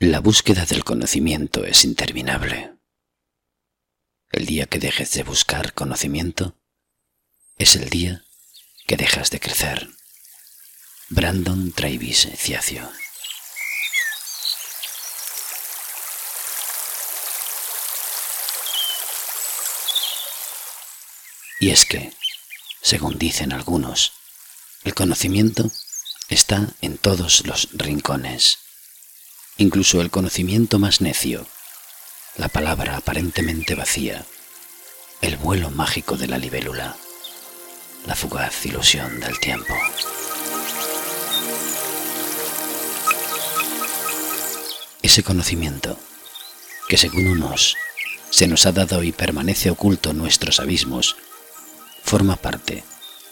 La búsqueda del conocimiento es interminable. El día que dejes de buscar conocimiento es el día que dejas de crecer. Brandon Travis Ciacio. Y es que, según dicen algunos, el conocimiento está en todos los rincones incluso el conocimiento más necio, la palabra aparentemente vacía, el vuelo mágico de la libélula, la fugaz ilusión del tiempo. Ese conocimiento, que según unos se nos ha dado y permanece oculto en nuestros abismos, forma parte,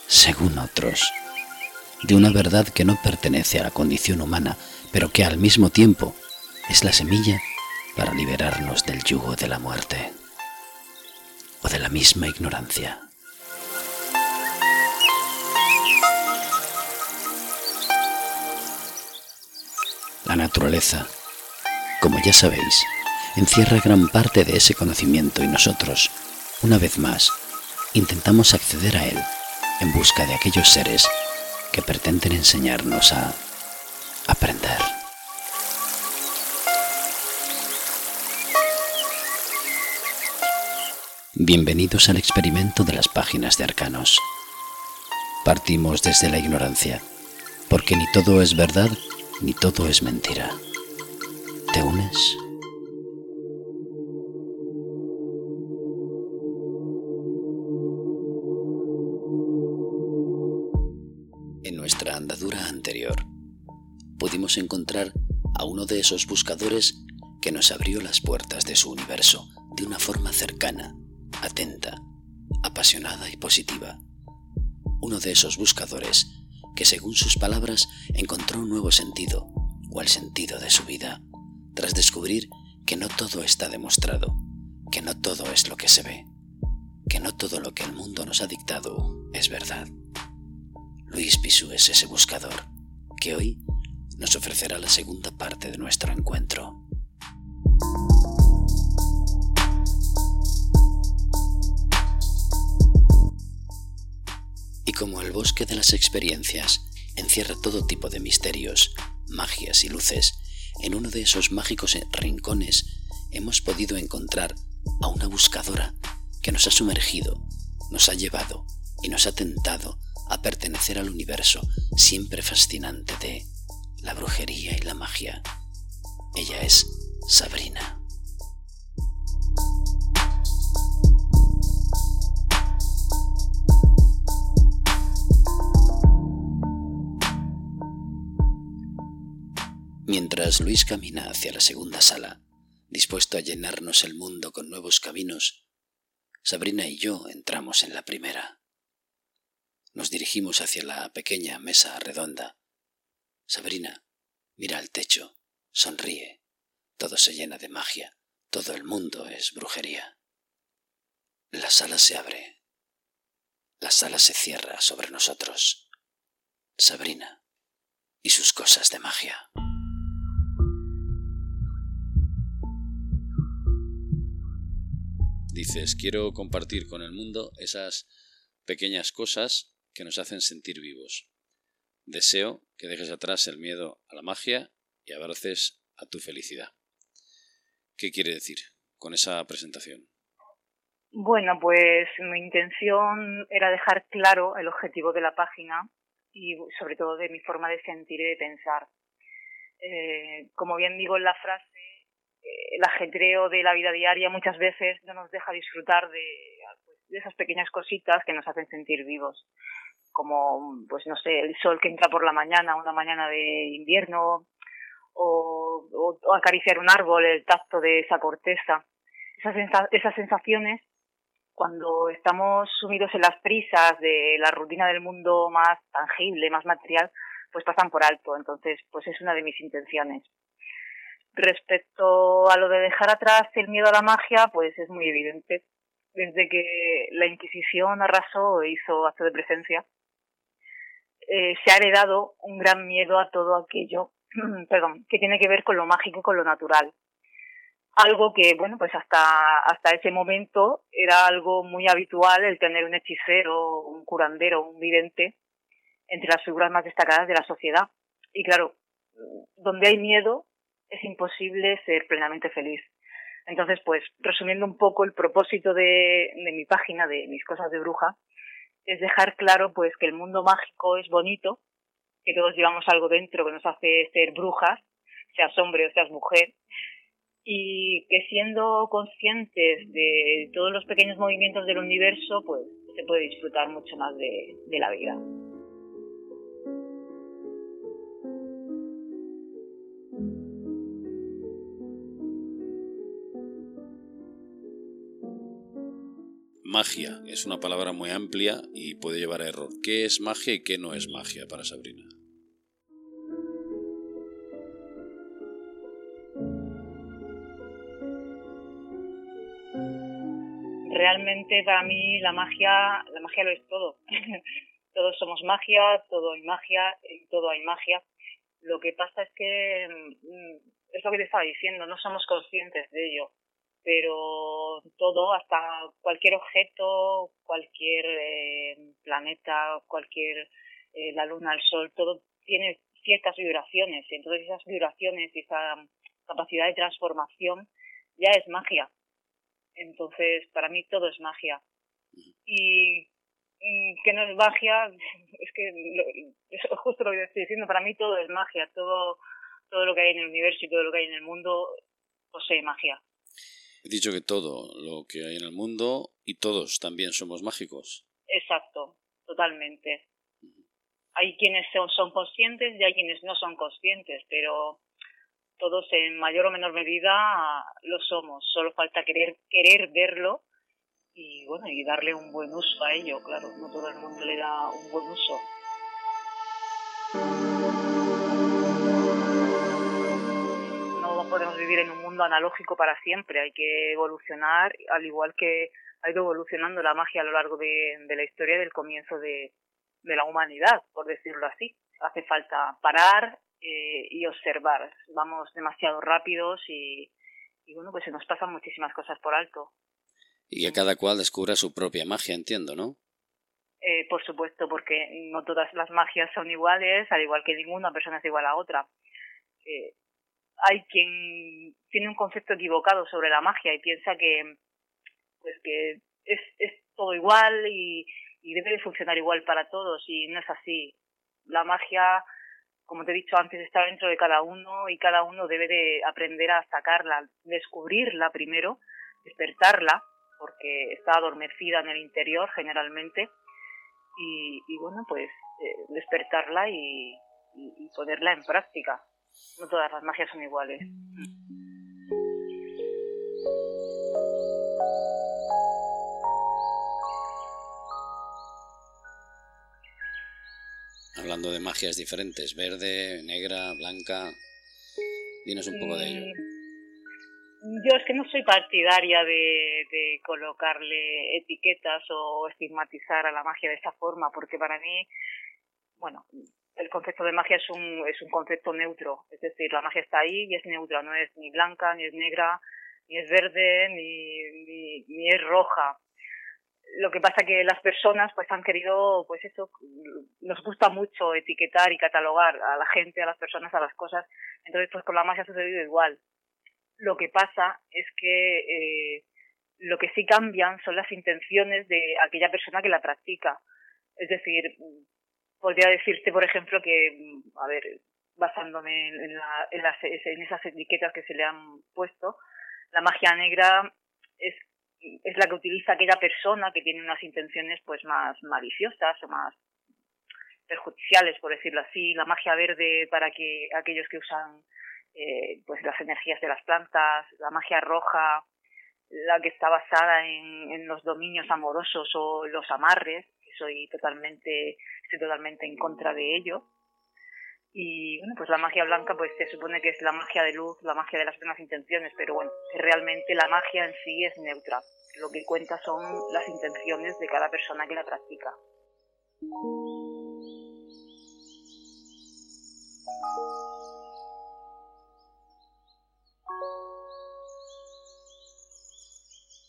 según otros, de una verdad que no pertenece a la condición humana, pero que al mismo tiempo es la semilla para liberarnos del yugo de la muerte o de la misma ignorancia. La naturaleza, como ya sabéis, encierra gran parte de ese conocimiento y nosotros, una vez más, intentamos acceder a él en busca de aquellos seres que pretenden enseñarnos a aprender. Bienvenidos al experimento de las páginas de Arcanos. Partimos desde la ignorancia, porque ni todo es verdad ni todo es mentira. ¿Te unes? En nuestra andadura anterior, pudimos encontrar a uno de esos buscadores que nos abrió las puertas de su universo de una forma cercana atenta, apasionada y positiva. Uno de esos buscadores que según sus palabras encontró un nuevo sentido, o el sentido de su vida, tras descubrir que no todo está demostrado, que no todo es lo que se ve, que no todo lo que el mundo nos ha dictado es verdad. Luis Pisu es ese buscador que hoy nos ofrecerá la segunda parte de nuestro encuentro. como el bosque de las experiencias encierra todo tipo de misterios, magias y luces, en uno de esos mágicos rincones hemos podido encontrar a una buscadora que nos ha sumergido, nos ha llevado y nos ha tentado a pertenecer al universo siempre fascinante de la brujería y la magia. Ella es Sabrina. Mientras Luis camina hacia la segunda sala, dispuesto a llenarnos el mundo con nuevos caminos, Sabrina y yo entramos en la primera. Nos dirigimos hacia la pequeña mesa redonda. Sabrina mira al techo, sonríe. Todo se llena de magia, todo el mundo es brujería. La sala se abre. La sala se cierra sobre nosotros. Sabrina y sus cosas de magia. dices, quiero compartir con el mundo esas pequeñas cosas que nos hacen sentir vivos. Deseo que dejes atrás el miedo a la magia y abraces a tu felicidad. ¿Qué quiere decir con esa presentación? Bueno, pues mi intención era dejar claro el objetivo de la página y sobre todo de mi forma de sentir y de pensar. Eh, como bien digo en la frase, el ajetreo de la vida diaria muchas veces no nos deja disfrutar de, pues, de esas pequeñas cositas que nos hacen sentir vivos como pues no sé el sol que entra por la mañana una mañana de invierno o, acariciar un árbol el tacto de esa corteza. Esas, esas sensaciones cuando estamos sumidos en las prisas de la rutina del mundo más tangible más material pues pasan por alto. Entonces pues es una de mis intenciones. Respecto a lo de dejar atrás el miedo a la magia, pues es muy evidente. Desde que la Inquisición arrasó e hizo acto de presencia, eh, se ha heredado un gran miedo a todo aquello perdón, que tiene que ver con lo mágico y con lo natural. Algo que, bueno, pues hasta, hasta ese momento era algo muy habitual el tener un hechicero, un curandero, un vidente entre las figuras más destacadas de la sociedad. Y claro, donde hay miedo es imposible ser plenamente feliz. Entonces, pues, resumiendo un poco el propósito de, de mi página, de mis cosas de bruja, es dejar claro, pues, que el mundo mágico es bonito, que todos llevamos algo dentro que nos hace ser brujas, seas hombre o seas mujer, y que siendo conscientes de todos los pequeños movimientos del universo, pues se puede disfrutar mucho más de, de la vida. Magia es una palabra muy amplia y puede llevar a error. ¿Qué es magia y qué no es magia para Sabrina? realmente para mí la magia, la magia lo es todo. Todos somos magia, todo hay magia, todo hay magia. Lo que pasa es que mm, es lo que te estaba diciendo, no somos conscientes de ello. Pero todo, hasta cualquier objeto, cualquier eh, planeta, cualquier eh, la luna, el sol, todo tiene ciertas vibraciones. Y entonces esas vibraciones y esa capacidad de transformación ya es magia. Entonces, para mí todo es magia. Y que no es magia, es que es justo lo que estoy diciendo, para mí todo es magia, todo, todo lo que hay en el universo y todo lo que hay en el mundo posee magia. He dicho que todo lo que hay en el mundo y todos también somos mágicos. Exacto, totalmente. Hay quienes son, son conscientes y hay quienes no son conscientes, pero todos en mayor o menor medida lo somos, solo falta querer, querer verlo y bueno, y darle un buen uso a ello, claro, no todo el mundo le da un buen uso. No podemos vivir en un mundo analógico para siempre, hay que evolucionar, al igual que ha ido evolucionando la magia a lo largo de, de la historia del comienzo de, de la humanidad, por decirlo así. Hace falta parar, eh, y observar. Vamos demasiado rápidos y, bueno, pues se nos pasan muchísimas cosas por alto. Y que cada cual descubra su propia magia, entiendo, ¿no? Eh, por supuesto, porque no todas las magias son iguales, al igual que ninguna persona es igual a otra. Eh, hay quien tiene un concepto equivocado sobre la magia y piensa que, pues que es, es todo igual y, y debe de funcionar igual para todos y no es así. La magia como te he dicho antes, está dentro de cada uno y cada uno debe de aprender a sacarla, descubrirla primero, despertarla, porque está adormecida en el interior generalmente, y, bueno, pues eh, despertarla y, y ponerla en práctica. No todas las magias son iguales. hablando de magias diferentes, verde, negra, blanca. Dinos un poco de ello. Mm, yo es que no soy partidaria de, de, colocarle etiquetas o estigmatizar a la magia de esta forma, porque para mí, bueno, el concepto de magia es un, es un concepto neutro, es decir, la magia está ahí y es neutra, no es ni blanca, ni es negra, ni es verde, ni, ni, es roja. Lo que pasa que las personas pues han querido pues eso nos gusta mucho etiquetar y catalogar a la gente a las personas a las cosas. Entonces pues con la magia ha sucedido igual. Lo que pasa es que eh, lo que sí cambian son las intenciones de aquella persona que la practica. Es decir podría decirte por ejemplo que a ver basándome en, la, en, las, en esas etiquetas que se le han puesto la magia negra es es la que utiliza aquella persona que tiene unas intenciones pues más maliciosas o más perjudiciales, por decirlo así, la magia verde para que aquellos que usan eh, pues las energías de las plantas, la magia roja, la que está basada en, en los dominios amorosos o los amarres, soy totalmente, estoy totalmente en contra de ello. Y bueno, pues la magia blanca pues se supone que es la magia de luz, la magia de las buenas intenciones, pero bueno, realmente la magia en sí es neutra. Lo que cuenta son las intenciones de cada persona que la practica.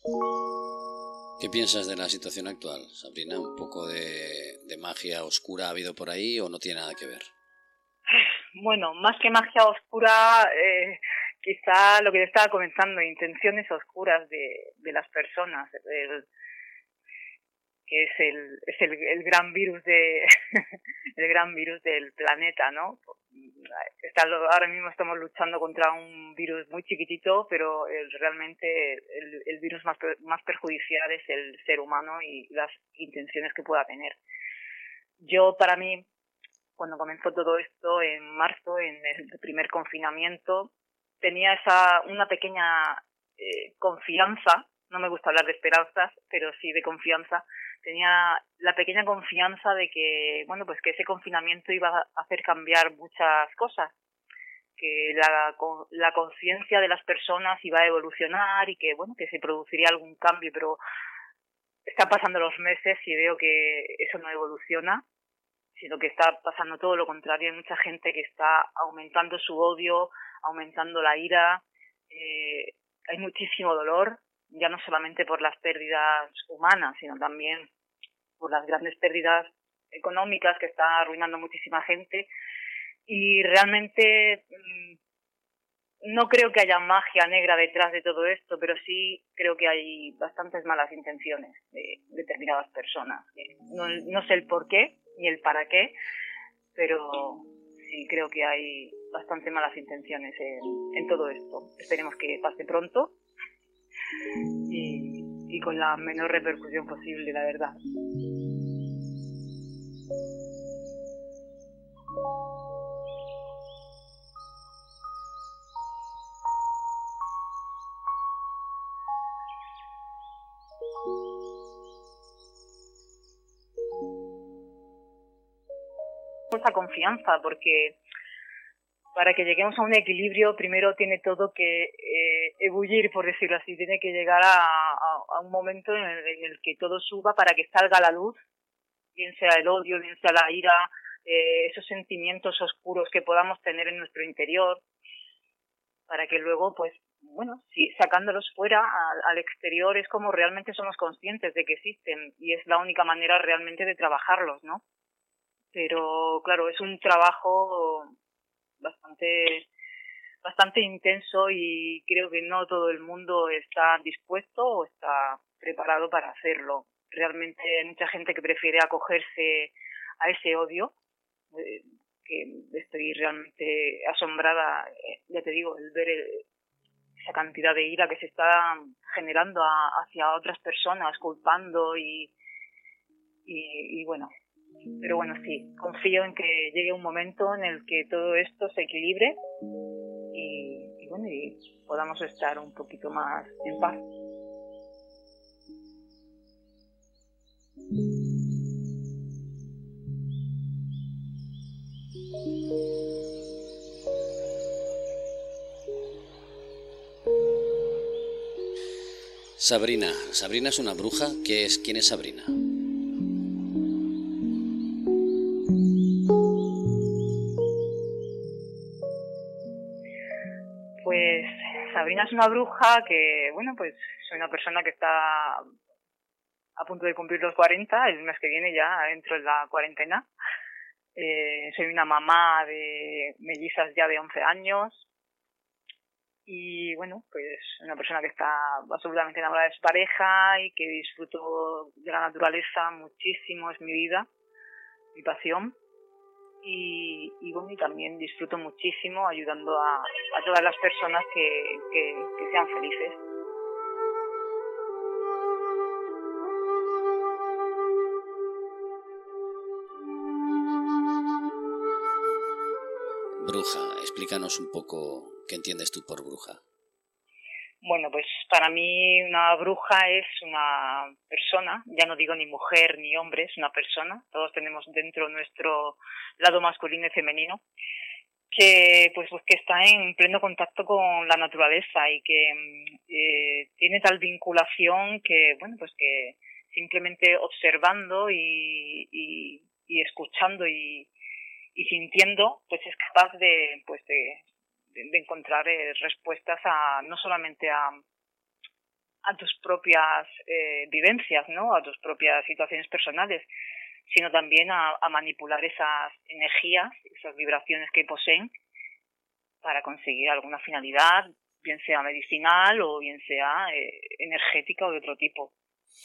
Thank you. ¿Qué piensas de la situación actual, Sabrina? ¿Un poco de, magia oscura ha habido por ahí o no tiene nada que ver? Bueno, más que magia oscura, eh, quizá lo que te estaba comentando, intenciones oscuras de, de las personas, que es el, es el, el gran virus de el gran virus del planeta, ¿no? Está, ahora mismo estamos luchando contra un virus muy chiquitito, pero realmente el, el virus más, más perjudicial es el ser humano y las intenciones que pueda tener. Yo, para mí, cuando comenzó todo esto en marzo, en el primer confinamiento, tenía esa una pequeña eh, confianza, no me gusta hablar de esperanzas, pero sí de confianza, tenía la pequeña confianza de que, bueno, pues que ese confinamiento iba a hacer cambiar muchas cosas, que la, la conciencia de las personas iba a evolucionar y que, bueno, que se produciría algún cambio, pero están pasando los meses y veo que eso no evoluciona, sino que está pasando todo lo contrario. Hay mucha gente que está aumentando su odio, aumentando la ira, eh, hay muchísimo dolor, ya no solamente por las pérdidas humanas, sino también por las grandes pérdidas económicas que está arruinando muchísima gente. Y realmente mm, no creo que haya magia negra detrás de todo esto, pero sí creo que hay bastantes malas intenciones de determinadas personas. No, no sé el por qué ni el para qué, pero sí creo que hay bastante malas intenciones en, todo esto. Esperemos que pase pronto y con la menor repercusión posible, la verdad. esa confianza, porque para que lleguemos a un equilibrio, primero tiene todo que eh, ebullir, por decirlo así, tiene que llegar a, un momento en el, que todo suba para que salga la luz, bien sea el odio, bien sea la ira, eh, esos sentimientos oscuros que podamos tener en nuestro interior, para que luego, pues, bueno, si sacándolos fuera al exterior es como realmente somos conscientes de que existen y es la única manera realmente de trabajarlos, ¿no? Pero claro, es un trabajo bastante bastante intenso y creo que no todo el mundo está dispuesto o está preparado para hacerlo. Realmente hay mucha gente que prefiere acogerse a ese odio, eh, que estoy realmente asombrada, eh, ya te digo, el ver esa cantidad de ira que se está generando hacia otras personas, culpando y, y, y bueno, pero bueno, sí, confío en que llegue un momento en el que todo esto se equilibre y podamos estar un poquito más en paz. Sabrina, Sabrina es una bruja. ¿Qué es? ¿Quién es Sabrina? Es una bruja que, bueno, pues soy una persona que está a punto de cumplir los 40, el mes que viene ya entro en la cuarentena. Eh, soy una mamá de mellizas ya de 11 años y bueno, pues una persona que está absolutamente enamorada de pareja y que disfruto de la naturaleza muchísimo, es mi vida, mi pasión y, bueno, y también disfruto muchísimo ayudando a, a todas las personas que, que, que sean felices. Bruja, explícanos un poco qué entiendes tú por bruja. Bueno, pues para mí una bruja es una persona, ya no digo ni mujer ni hombre, es una persona, todos tenemos dentro nuestro lado masculino y femenino, que pues, pues que está en pleno contacto con la naturaleza y que eh, tiene tal vinculación que bueno pues que simplemente observando y, y, y escuchando y, y sintiendo pues es capaz de pues de de encontrar eh, respuestas a no solamente a, a tus propias eh, vivencias, ¿no? A tus propias situaciones personales, sino también a, manipular esas energías, esas vibraciones que poseen para conseguir alguna finalidad, bien sea medicinal o bien sea eh, energética o de otro tipo.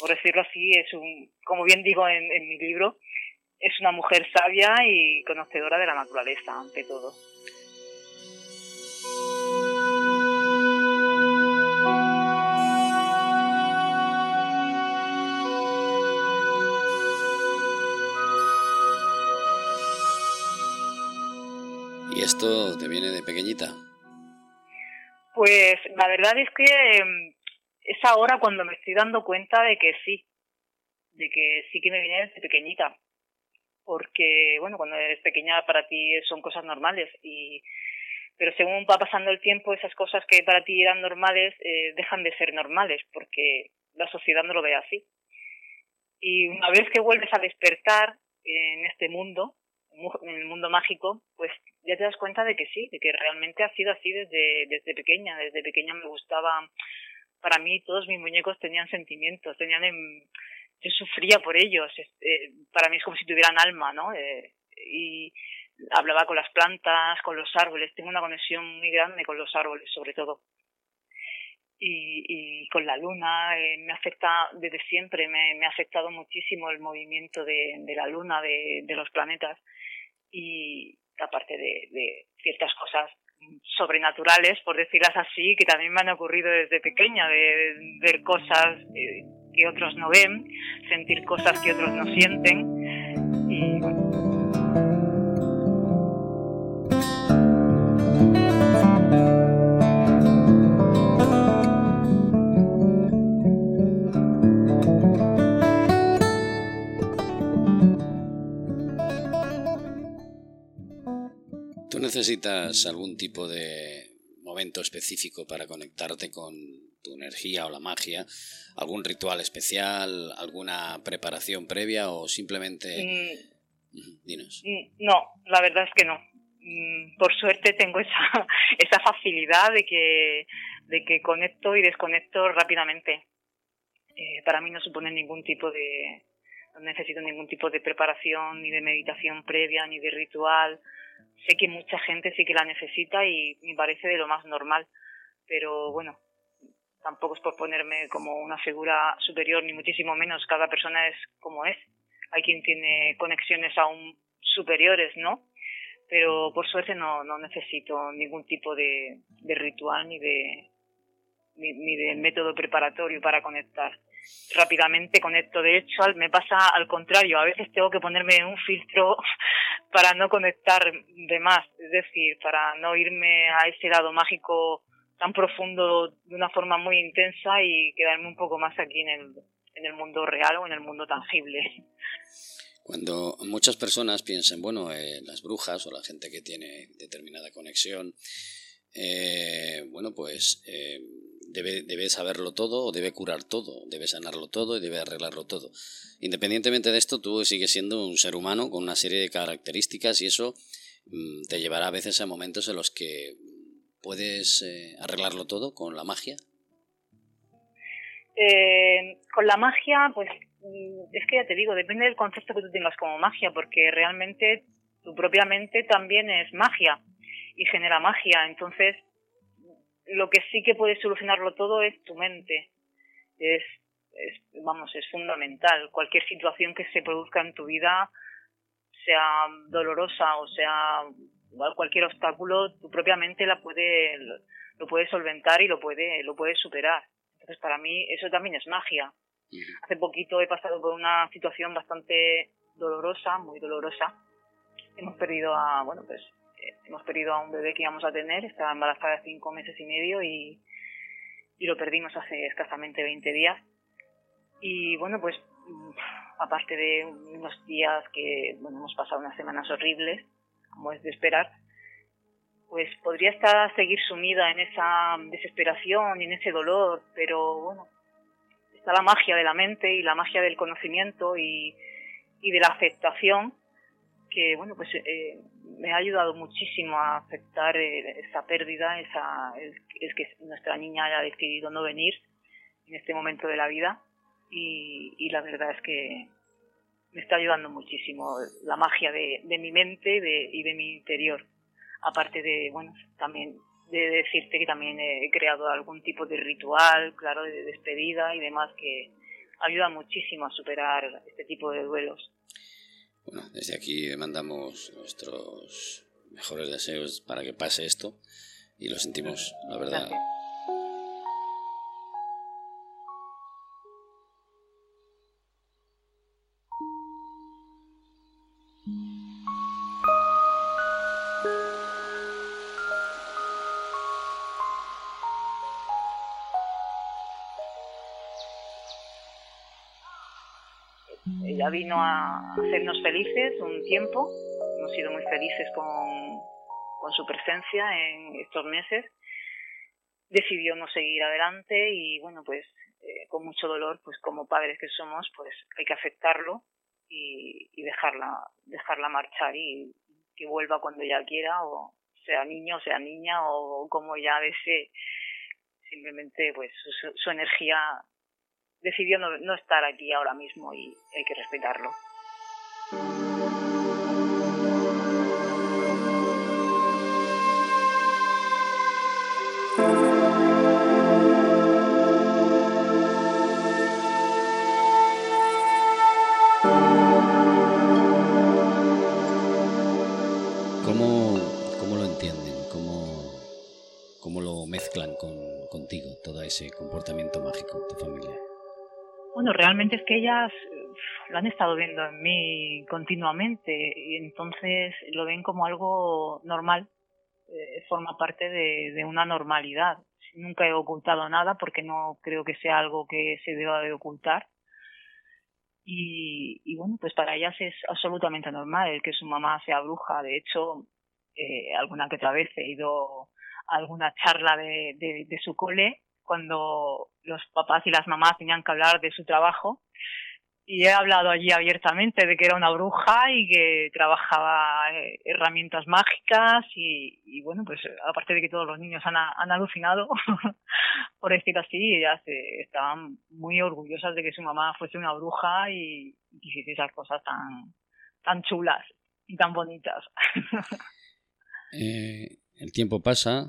Por decirlo así, es un, como bien digo en mi libro, es una mujer sabia y conocedora de la naturaleza, ante todo. Te viene de pequeñita? Pues la verdad es que em, es ahora cuando me estoy dando cuenta de que sí, de que sí que me viene desde pequeñita porque, bueno, cuando eres pequeña para ti son cosas normales y pero según va pasando el tiempo esas cosas que para ti eran normales eh, dejan de ser normales porque la sociedad no lo ve así y una vez que vuelves a despertar en este mundo en el mundo mágico pues ya te das cuenta de que sí de que realmente ha sido así desde desde pequeña desde pequeña me gustaba para mí todos mis muñecos tenían sentimientos tenían en, yo sufría por ellos. Eh, para mí es como si tuvieran alma, ¿no? Eh, y hablaba con las plantas, con los árboles. Tengo una conexión muy grande con los árboles, sobre todo. Y, y con la luna eh, me afecta desde siempre, me, me, ha afectado muchísimo el movimiento de, de la luna, de, de, los planetas y aparte de, de, ciertas cosas sobrenaturales, por decirlas así, que también me han ocurrido desde pequeña, de ver cosas que otros no ven, sentir cosas que otros no sienten. Y ¿Tú necesitas algún tipo de momento específico para conectarte con tu energía o la magia, algún ritual especial, alguna preparación previa o simplemente... Mm, dinos. Mm, no, la verdad es que no. Mm, por suerte tengo esa, esa facilidad de que, de que conecto y desconecto rápidamente. Eh, para mí no supone ningún tipo de, no necesito ningún tipo de preparación, ni de meditación previa, ni de ritual. Sé que mucha gente sí que la necesita y me parece de lo más normal. Pero bueno, tampoco es por ponerme como una figura superior, ni muchísimo menos. Cada persona es como es. Hay quien tiene conexiones aún superiores, ¿no? Pero por suerte no, no necesito ningún tipo de, de ritual ni de, ni, ni, de método preparatorio para conectar. Rápidamente conecto. De hecho, me pasa al contrario. A veces tengo que ponerme un filtro para no conectar de más. Es decir, para no irme a ese lado mágico tan profundo de una forma muy intensa y quedarme un poco más aquí en el, en el mundo real o en el mundo tangible. Cuando muchas personas piensan, bueno, eh, las brujas o la gente que tiene determinada conexión, eh, bueno, pues eh, debe, debe saberlo todo o debe curar todo, debe sanarlo todo y debe arreglarlo todo. Independientemente de esto, tú sigues siendo un ser humano con una serie de características y eso mm, te llevará a veces a momentos en los que ¿Puedes eh, arreglarlo todo con la magia? Eh, con la magia, pues mm, es que ya te digo, depende del concepto que tú tengas como magia, porque realmente tu propia mente también es magia y genera magia. Entonces, lo que sí que puede solucionarlo todo es tu mente. Es, es, vamos, es fundamental. Cualquier situación que se produzca en tu vida, sea dolorosa o sea cualquier obstáculo tu propia mente la puede lo puede solventar y lo puede lo puede superar entonces para mí eso también es magia hace poquito he pasado por una situación bastante dolorosa muy dolorosa hemos perdido a bueno pues hemos perdido a un bebé que íbamos a tener estaba embarazada de cinco meses y medio y y lo perdimos hace escasamente 20 días. Y bueno pues aparte de unos días que bueno hemos pasado unas semanas horribles como es de esperar, pues podría estar seguir sumida en esa desesperación y en ese dolor, pero bueno, está la magia de la mente y la magia del conocimiento y, y de la aceptación que bueno pues eh, me ha ayudado muchísimo a aceptar eh, esa pérdida esa el, que nuestra niña haya decidido no venir en este momento de la vida y, la verdad es que me está ayudando muchísimo la magia de, mi mente y de mi interior. Aparte de, bueno, también de decirte que también he creado algún tipo de ritual, claro, de despedida y demás que ayuda muchísimo a superar este tipo de duelos. Bueno, desde aquí mandamos nuestros mejores deseos para que pase esto y lo sentimos, la verdad. Ella vino a hacernos felices un tiempo, hemos sido muy felices con, su presencia en estos meses. Decidió no seguir adelante y bueno, pues eh, con mucho dolor, pues como padres que somos, pues hay que aceptarlo y, dejarla, dejarla marchar y que vuelva cuando ella quiera, o sea niño, sea niña, o como ella desee. Simplemente pues su energía decidió no, no estar aquí ahora mismo y hay que respetarlo. ¿Cómo, cómo lo entienden? ¿Cómo, ¿Cómo lo mezclan con, contigo, todo ese comportamiento mágico, tu familia? Bueno, realmente es que ellas eh, lo han estado viendo en mí continuamente y entonces lo ven como algo normal, eh, forma parte de, una normalidad. Nunca he ocultado nada porque no creo que sea algo que se deba de ocultar. Y, bueno, pues para ellas es absolutamente normal el que su mamá sea bruja. De hecho, eh, alguna que otra vez he ido a alguna charla de, de su cole cuando los papás y las mamás tenían que hablar de su trabajo. Y he hablado allí abiertamente de que era una bruja y que trabajaba eh, herramientas mágicas y, bueno, pues aparte de que todos los niños han, han alucinado, por decir así, ellas estaban muy orgullosas de que su mamá fuese una bruja y, hiciese esas cosas tan, tan chulas y tan bonitas. Eh, el tiempo pasa.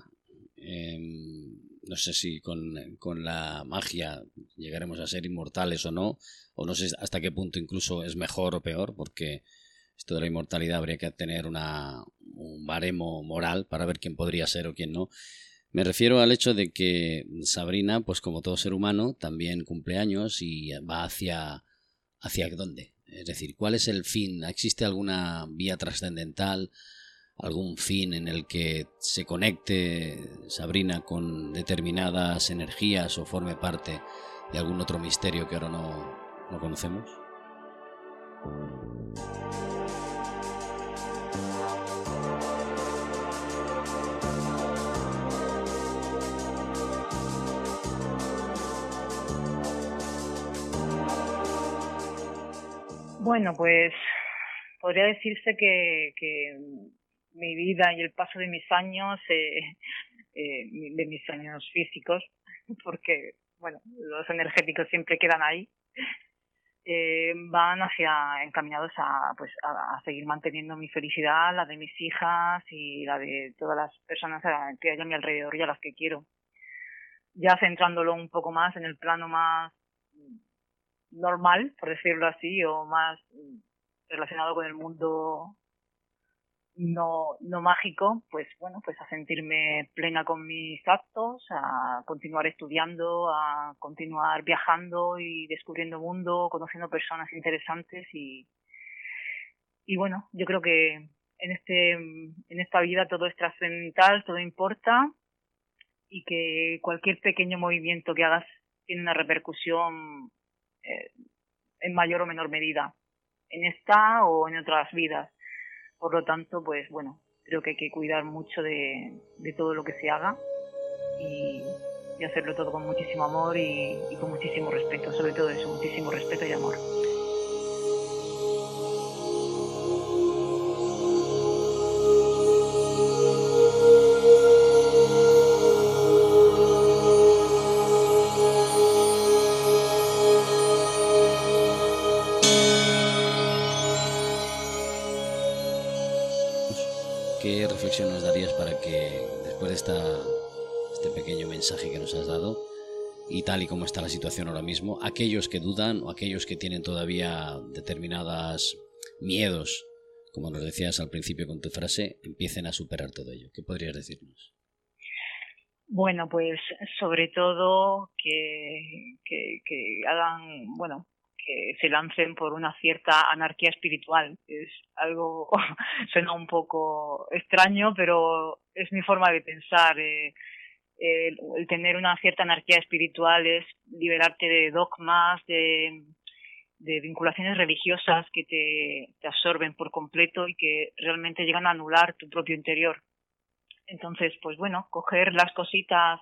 Em, no sé si con, con, la magia llegaremos a ser inmortales o no, o no sé hasta qué punto incluso es mejor o peor, porque esto de la inmortalidad habría que tener una, un baremo moral para ver quién podría ser o quién no. Me refiero al hecho de que Sabrina, pues como todo ser humano, también cumple años y va hacia hacia dónde. Es decir, ¿cuál es el fin? ¿Existe alguna vía trascendental? Algún fin en el que se conecte Sabrina con determinadas energías o forme parte de algún otro misterio que ahora no, no conocemos? Bueno, pues podría decirse que, que mi vida y el paso de mis años, eh, eh, de mis años físicos, porque, bueno, los energéticos siempre quedan ahí, eh, van hacia, encaminados a, pues, a, seguir manteniendo mi felicidad, la de mis hijas y la de todas las personas que hay a mi alrededor y a las que quiero. Ya centrándolo un poco más en el plano más normal, por decirlo así, o más relacionado con el mundo no, no mágico, pues bueno, pues a sentirme plena con mis actos, a continuar estudiando, a continuar viajando y descubriendo mundo, conociendo personas interesantes y, y bueno, yo creo que en este, en esta vida todo es trascendental, todo importa y que cualquier pequeño movimiento que hagas tiene una repercusión eh, en mayor o menor medida en esta o en otras vidas por lo tanto, pues bueno, creo que hay que cuidar mucho de, todo lo que se haga y, hacerlo todo con muchísimo amor y, y con muchísimo respeto, sobre todo eso, muchísimo respeto y amor. Que después de este pequeño mensaje que nos has dado, y tal y como está la situación ahora mismo, aquellos que dudan o aquellos que tienen todavía determinadas miedos, como nos decías al principio con tu frase, empiecen a superar todo ello. ¿Qué podrías decirnos? Bueno, pues sobre todo que, que hagan, bueno, que se lancen por una cierta anarquía espiritual. Es algo, suena un poco extraño, pero es mi forma de pensar. Eh, el, tener una cierta anarquía espiritual es liberarte de dogmas, de, de vinculaciones religiosas que te, te absorben por completo y que realmente llegan a anular tu propio interior. Entonces, pues bueno, coger las cositas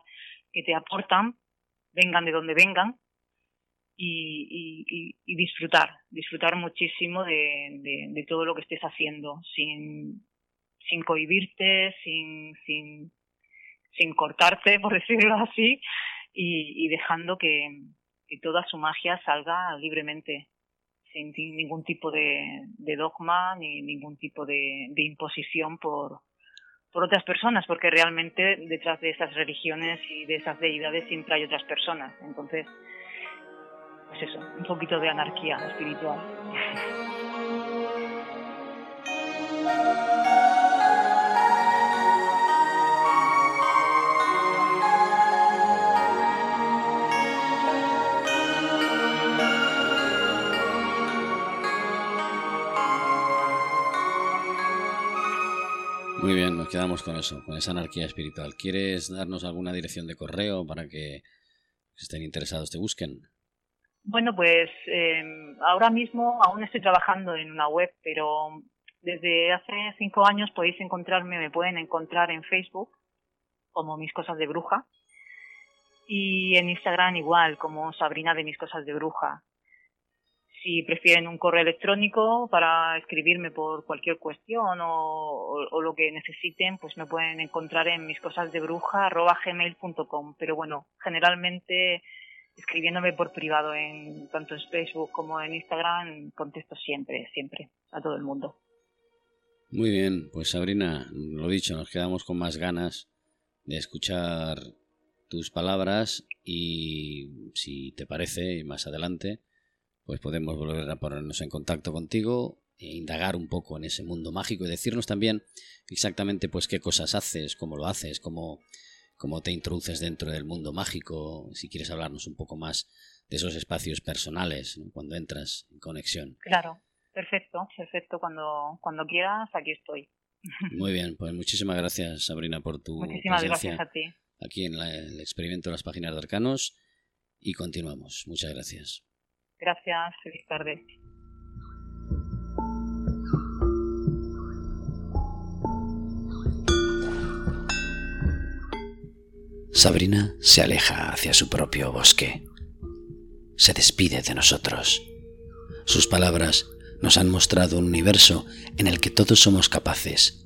que te aportan, vengan de donde vengan, y, y, disfrutar, disfrutar muchísimo de, todo lo que estés haciendo, sin, sin cohibirte, sin, sin, sin cortarte, por decirlo así, y, dejando que, que, toda su magia salga libremente, sin ningún tipo de, de dogma ni ningún tipo de, de imposición por, por otras personas, porque realmente detrás de esas religiones y de esas deidades siempre hay otras personas. Entonces, eso, un poquito de anarquía espiritual. Muy bien, nos quedamos con eso, con esa anarquía espiritual. ¿Quieres darnos alguna dirección de correo para que estén interesados te busquen? Bueno, pues eh, ahora mismo aún estoy trabajando en una web, pero desde hace cinco años podéis encontrarme, me pueden encontrar en Facebook como Mis Cosas de Bruja y en Instagram igual como Sabrina de Mis Cosas de Bruja. Si prefieren un correo electrónico para escribirme por cualquier cuestión o, o, lo que necesiten, pues me pueden encontrar en miscosasdebruja.gmail.com. Pero bueno, generalmente escribiéndome por privado en tanto en Facebook como en Instagram, contesto siempre, siempre a todo el mundo. Muy bien, pues Sabrina, lo dicho, nos quedamos con más ganas de escuchar tus palabras y si te parece, más adelante, pues podemos volver a ponernos en contacto contigo e indagar un poco en ese mundo mágico y decirnos también exactamente pues qué cosas haces, cómo lo haces, cómo cómo te introduces dentro del mundo mágico, si quieres hablarnos un poco más de esos espacios personales cuando entras en conexión. Claro, perfecto, perfecto. Cuando, cuando quieras, aquí estoy. Muy bien, pues muchísimas gracias, Sabrina, por tu muchísimas gracias a ti. aquí en el experimento de las páginas de arcanos y continuamos. Muchas gracias. Gracias, feliz tarde. Sabrina se aleja hacia su propio bosque. Se despide de nosotros. Sus palabras nos han mostrado un universo en el que todos somos capaces,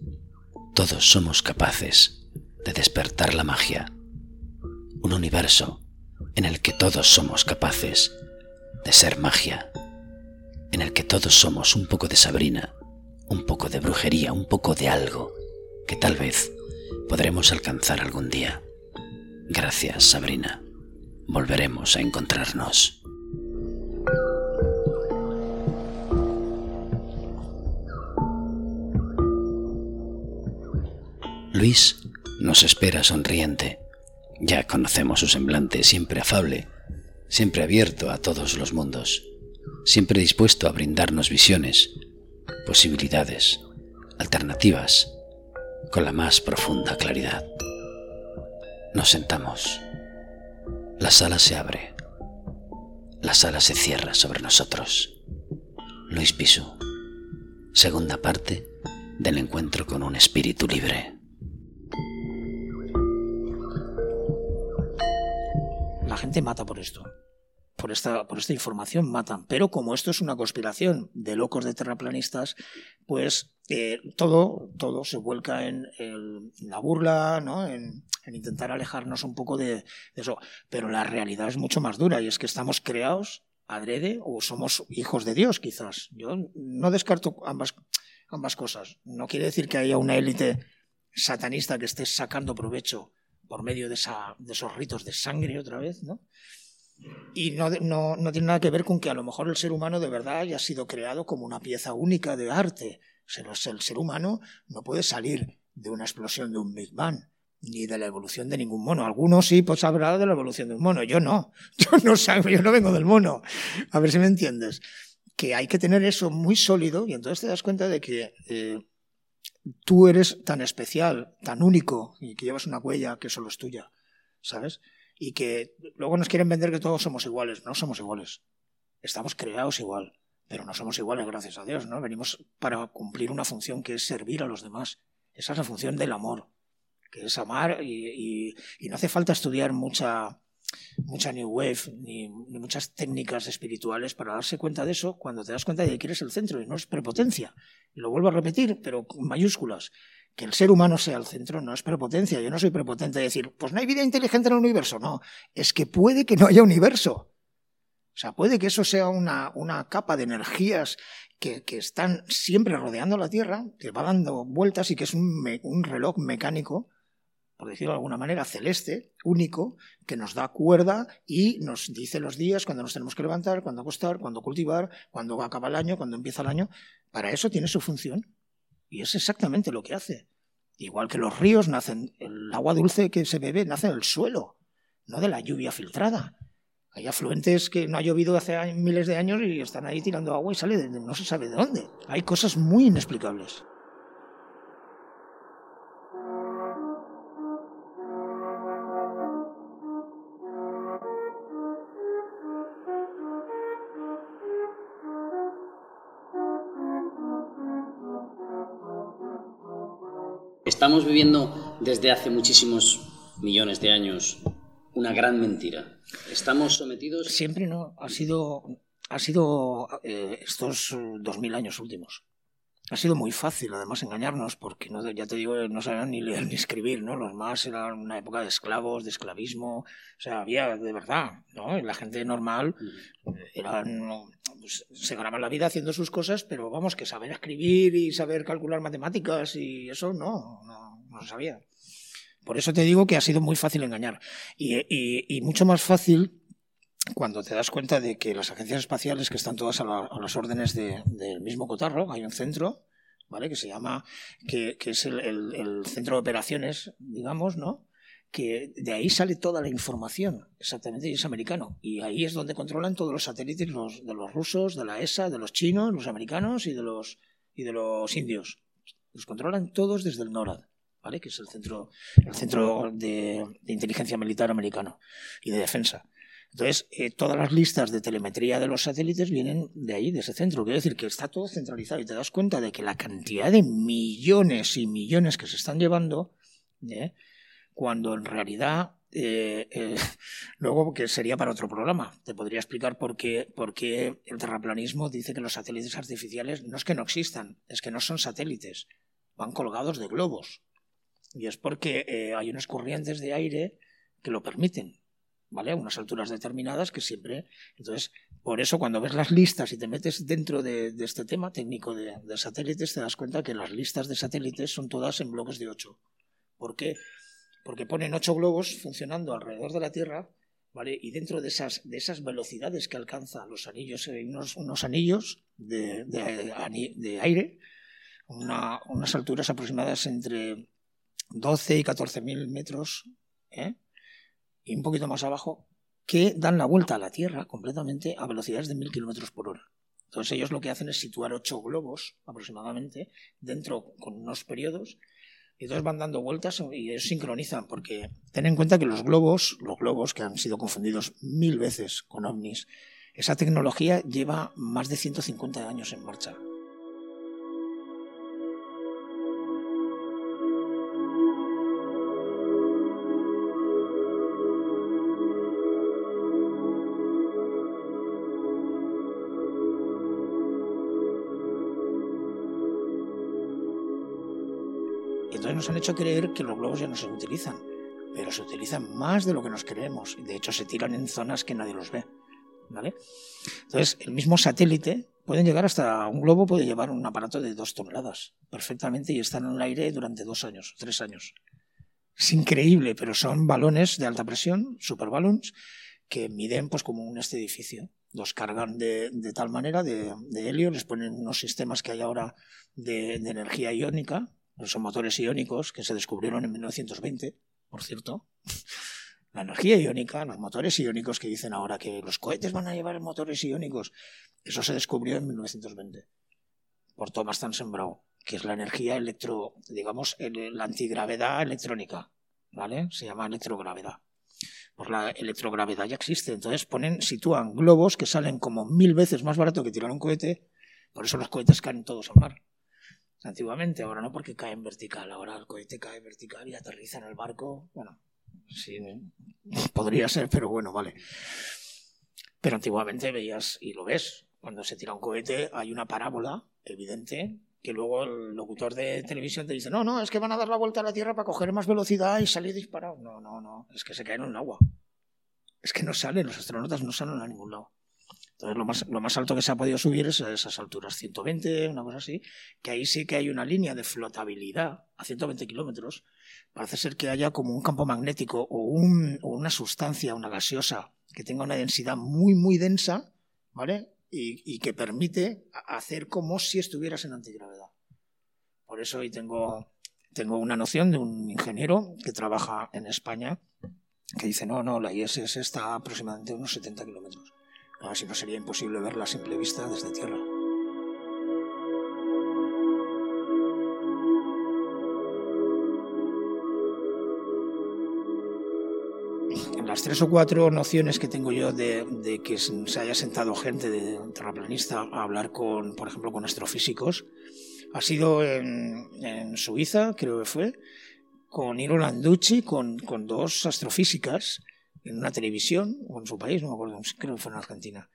todos somos capaces de despertar la magia. Un universo en el que todos somos capaces de ser magia, en el que todos somos un poco de Sabrina, un poco de brujería, un poco de algo que tal vez podremos alcanzar algún día. Gracias, Sabrina. Volveremos a encontrarnos. Luis nos espera sonriente. Ya conocemos su semblante, siempre afable, siempre abierto a todos los mundos, siempre dispuesto a brindarnos visiones, posibilidades, alternativas, con la más profunda claridad. Nos sentamos. La sala se abre. La sala se cierra sobre nosotros. Luis Pisu. Segunda parte del encuentro con un espíritu libre. La gente mata por esto por esta, por esta información matan. Pero como esto es una conspiración de locos de terraplanistas, pues eh, todo, todo se vuelca en, la burla, ¿no? en, intentar alejarnos un poco de, eso. Pero la realidad es mucho más dura y es que estamos creados adrede o somos hijos de Dios quizás. Yo no descarto ambas, ambas cosas. No quiere decir que haya una élite satanista que esté sacando provecho por medio de, esa, de esos ritos de sangre otra vez, ¿no? Y no, no, no, tiene nada que ver con que a lo mejor el ser humano de verdad haya sido creado como una pieza única de arte. El ser humano no puede salir de una explosión de un Big Bang, ni de la evolución de ningún mono. Algunos sí, pues habrá de la evolución de un mono. Yo no. Yo no, yo no vengo del mono. A ver si me entiendes. Que hay que tener eso muy sólido y entonces te das cuenta de que eh, tú eres tan especial, tan único y que llevas una huella que solo es tuya, ¿sabes? Y que luego nos quieren vender que todos somos iguales. No somos iguales. Estamos creados igual, pero no somos iguales, gracias a Dios, ¿no? Venimos para cumplir una función que es servir a los demás. Esa es la función del amor, que es amar y, no hace falta estudiar mucha mucha New Wave ni, muchas técnicas espirituales para darse cuenta de eso cuando te das cuenta de que eres el centro y no es prepotencia. Y lo vuelvo a repetir, pero con mayúsculas. Que el ser humano sea el centro no es prepotencia. Yo no soy prepotente de decir, pues no hay vida inteligente en el universo. No, es que puede que no haya universo. O sea, puede que eso sea una, una capa de energías que, que, están siempre rodeando la Tierra, que va dando vueltas y que es un, un reloj mecánico por decirlo de alguna manera, celeste, único, que nos da cuerda y nos dice los días, cuando nos tenemos que levantar, cuándo acostar, cuándo cultivar, cuándo acaba el año, cuándo empieza el año. Para eso tiene su función. Y es exactamente lo que hace. Igual que los ríos nacen, el agua dulce que se bebe nace del suelo, no de la lluvia filtrada. Hay afluentes que no ha llovido hace miles de años y están ahí tirando agua y sale de no se sabe de dónde. Hay cosas muy inexplicables. Estamos viviendo desde hace muchísimos millones de años una gran mentira. Estamos sometidos. Siempre no. Ha sido, ha sido eh, estos dos mil años últimos. Ha sido muy fácil, además, engañarnos, porque no, ya te digo, no sabían ni leer ni escribir, ¿no? Los más eran una época de esclavos, de esclavismo, o sea, había de verdad, ¿no? la gente normal eran, pues, se ganaban la vida haciendo sus cosas, pero vamos, que saber escribir y saber calcular matemáticas y eso no, no, no se sabía. Por eso te digo que ha sido muy fácil engañar. Y, mucho más fácil cuando te das cuenta de que las agencias espaciales, que están todas a, las órdenes del mismo cotarro, hay un centro, ¿vale? Que se llama, que, es el, el, centro de operaciones, digamos, ¿no? que de ahí sale toda la información, exactamente, y es americano. Y ahí es donde controlan todos los satélites los, de los rusos, de la ESA, de los chinos, los americanos y de los, y de los indios. Los controlan todos desde el NORAD, ¿vale? que es el centro, el centro de, inteligencia militar americano y de defensa. Entonces, eh, todas las listas de telemetría de los satélites vienen de ahí, de ese centro. Quiere decir que está todo centralizado y te das cuenta de que la cantidad de millones y millones que se están llevando, ¿eh? cuando en realidad eh, eh, luego que sería para otro programa. Te podría explicar por qué, por qué el terraplanismo dice que los satélites artificiales no es que no existan, es que no son satélites, van colgados de globos. Y es porque eh, hay unas corrientes de aire que lo permiten, ¿vale? A unas alturas determinadas que siempre. Entonces, por eso cuando ves las listas y te metes dentro de, este tema técnico de, satélites, te das cuenta que las listas de satélites son todas en bloques de 8. ¿Por qué? porque ponen ocho globos funcionando alrededor de la Tierra, ¿vale? Y dentro de esas, de esas velocidades que alcanza los anillos, hay unos, anillos de, aire, unas alturas aproximadas entre 12 y 14 mil metros, ¿eh? Y un poquito más abajo, que dan la vuelta a la Tierra completamente a velocidades de mil kilómetros por hora. Entonces ellos lo que hacen es situar ocho globos aproximadamente dentro con unos periodos y entonces van dando vueltas y ellos sincronizan, porque ten en cuenta que los globos, los globos que han sido confundidos mil veces con ovnis, esa tecnología lleva más de 150 años en marcha. Nos han hecho creer que los globos ya no se utilizan, pero se utilizan más de lo que nos creemos. De hecho, se tiran en zonas que nadie los ve. Entonces, el mismo satélite pueden llegar hasta un globo puede llevar un aparato de dos toneladas perfectamente y están en el aire durante dos años, tres años. Es increíble, pero son balones de alta presión, super balloons, que miden pues como un este edificio. Los cargan de, tal manera de, helio, les ponen unos sistemas que hay ahora de, de energía iónica, son motores iónicos que se descubrieron en 1920, por cierto. La energía iónica, los motores iónicos que dicen ahora que los cohetes van a llevar motores iónicos, eso se descubrió en 1920 por Thomas Tansen Brown, que es la energía electro, digamos, la antigravedad electrónica, ¿vale? Se llama electrogravedad. Pues la electrogravedad ya existe, entonces ponen, sitúan globos que salen como mil veces más barato que tirar un cohete, por eso los cohetes caen todos al mar. Antiguamente, ahora no porque caen vertical, ahora el cohete cae vertical y aterriza en el barco, bueno, Sí, podría ser, pero bueno, vale. Pero antiguamente veías, y lo ves, cuando se tira un cohete hay una parábola evidente que luego el locutor de televisión te dice, no, no, es que van a dar la vuelta a la Tierra para coger más velocidad y salir disparado. No, no, no, es que se caen en el agua. Es que no salen, los astronautas no salen a ningún lado. Entonces lo más, lo más alto que se ha podido subir es a esas alturas, 120, una cosa así, que ahí sí que hay una línea de flotabilidad a 120 kilómetros, parece ser que haya como un campo magnético o, una sustancia, una gaseosa, que tenga una densidad muy, muy densa, ¿vale? Y, que permite hacer como si estuvieras en antigravedad. Por eso hoy tengo, tengo una noción de un ingeniero que trabaja en España que dice, no, no, la ISS está aproximadamente a unos 70 kilómetros. Así no sería imposible verla a simple vista desde tierra. las tres o cuatro nociones que tengo yo de, que se haya sentado gente de terraplanista a hablar con, por ejemplo, con astrofísicos, ha sido en, Suiza, creo que fue, con Iro Landucci, con, con dos astrofísicas en una televisión, o en su país, no me acuerdo, creo que fue en Argentina.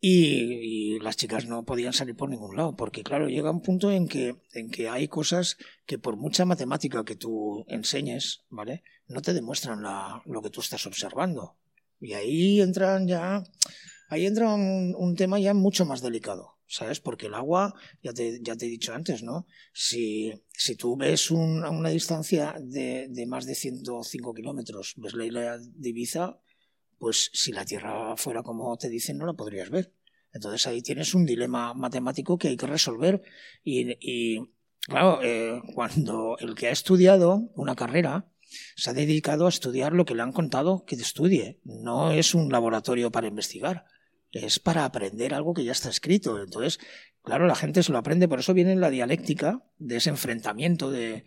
Y, las chicas no podían salir por ningún lado, porque claro, llega un punto en que, en que hay cosas que por mucha matemática que tú enseñes, ¿vale? No te demuestran la, lo que tú estás observando. Y ahí entran ya, ahí entra un, tema ya mucho más delicado, ¿sabes? Porque el agua, ya te, ya te he dicho antes, ¿no? Si, si tú ves un, una distancia de, de más de 105 kilómetros, ves la isla de Ibiza, pues si la Tierra fuera como te dicen, no la podrías ver. Entonces ahí tienes un dilema matemático que hay que resolver y, claro, eh, cuando el que ha estudiado una carrera se ha dedicado a estudiar lo que le han contado que estudie, no es un laboratorio para investigar, es para aprender algo que ya está escrito. Entonces, claro, la gente se lo aprende, por eso viene la dialéctica de ese enfrentamiento de...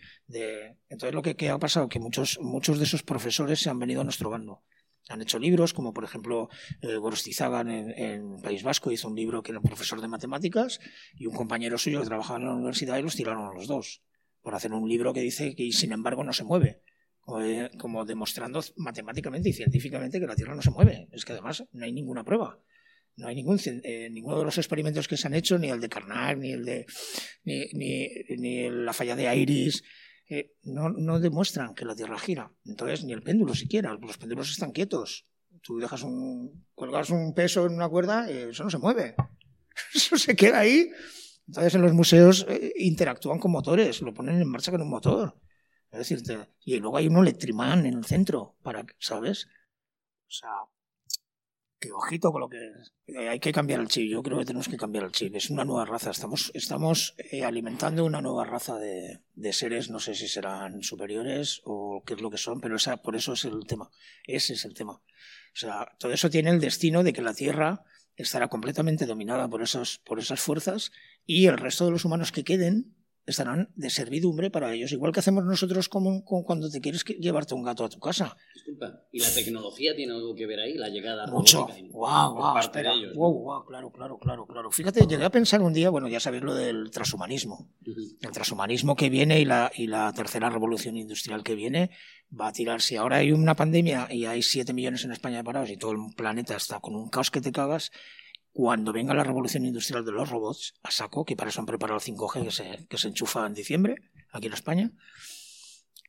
Entonces lo que, ha pasado que muchos, muchos de esos profesores se han venido a nuestro bando han hecho libros, como por ejemplo eh, Gorostizagan en, País Vasco hizo un libro que era un profesor de matemáticas y un compañero suyo que trabajaba en la universidad y los tiraron a los dos por hacer un libro que dice que sin embargo no se mueve, como demostrando matemáticamente y científicamente que la Tierra no se mueve. Es que además no hay ninguna prueba. No hay ningún, eh, ninguno de los experimentos que se han hecho, ni el de Carnot, ni el de ni, ni, la falla de Iris, no, no, demuestran que la Tierra gira. Entonces, ni el péndulo siquiera. Los péndulos están quietos. Tú dejas un, un peso en una cuerda, y eso no se mueve. Eso se queda ahí. Entonces, en los museos eh, interactúan con motores, lo ponen en marcha con un motor. Es decir, y luego hay un electrimán en el centro, para, ¿sabes? O sea, que ojito con lo que eh, hay que cambiar el chip. Yo creo que tenemos que cambiar el chip. Es una nueva raza. Estamos, estamos eh, alimentando una nueva raza de, de, seres. No sé si serán superiores o qué es lo que son, pero esa, por eso es el tema. Ese es el tema. O sea, todo eso tiene el destino de que la Tierra estará completamente dominada por, esos, por esas fuerzas y el resto de los humanos que queden estarán de servidumbre para ellos, igual que hacemos nosotros como, cuando te quieres llevarte un gato a tu casa. Disculpa, ¿y la tecnología tiene algo que ver ahí? La llegada Mucho. Wow, wow, espera. wow, claro, claro, claro, claro. Fíjate, llegué a pensar un día, bueno, ya sabéis lo del transhumanismo. El transhumanismo que viene y la, y la tercera revolución industrial que viene va a tirar. Si ahora hay una pandemia y hay 7 millones en España parados y todo el planeta está con un caos que te cagas, cuando venga la revolución industrial de los robots a saco, que para eso han preparado el 5G que se, enchufa en diciembre, aquí en España,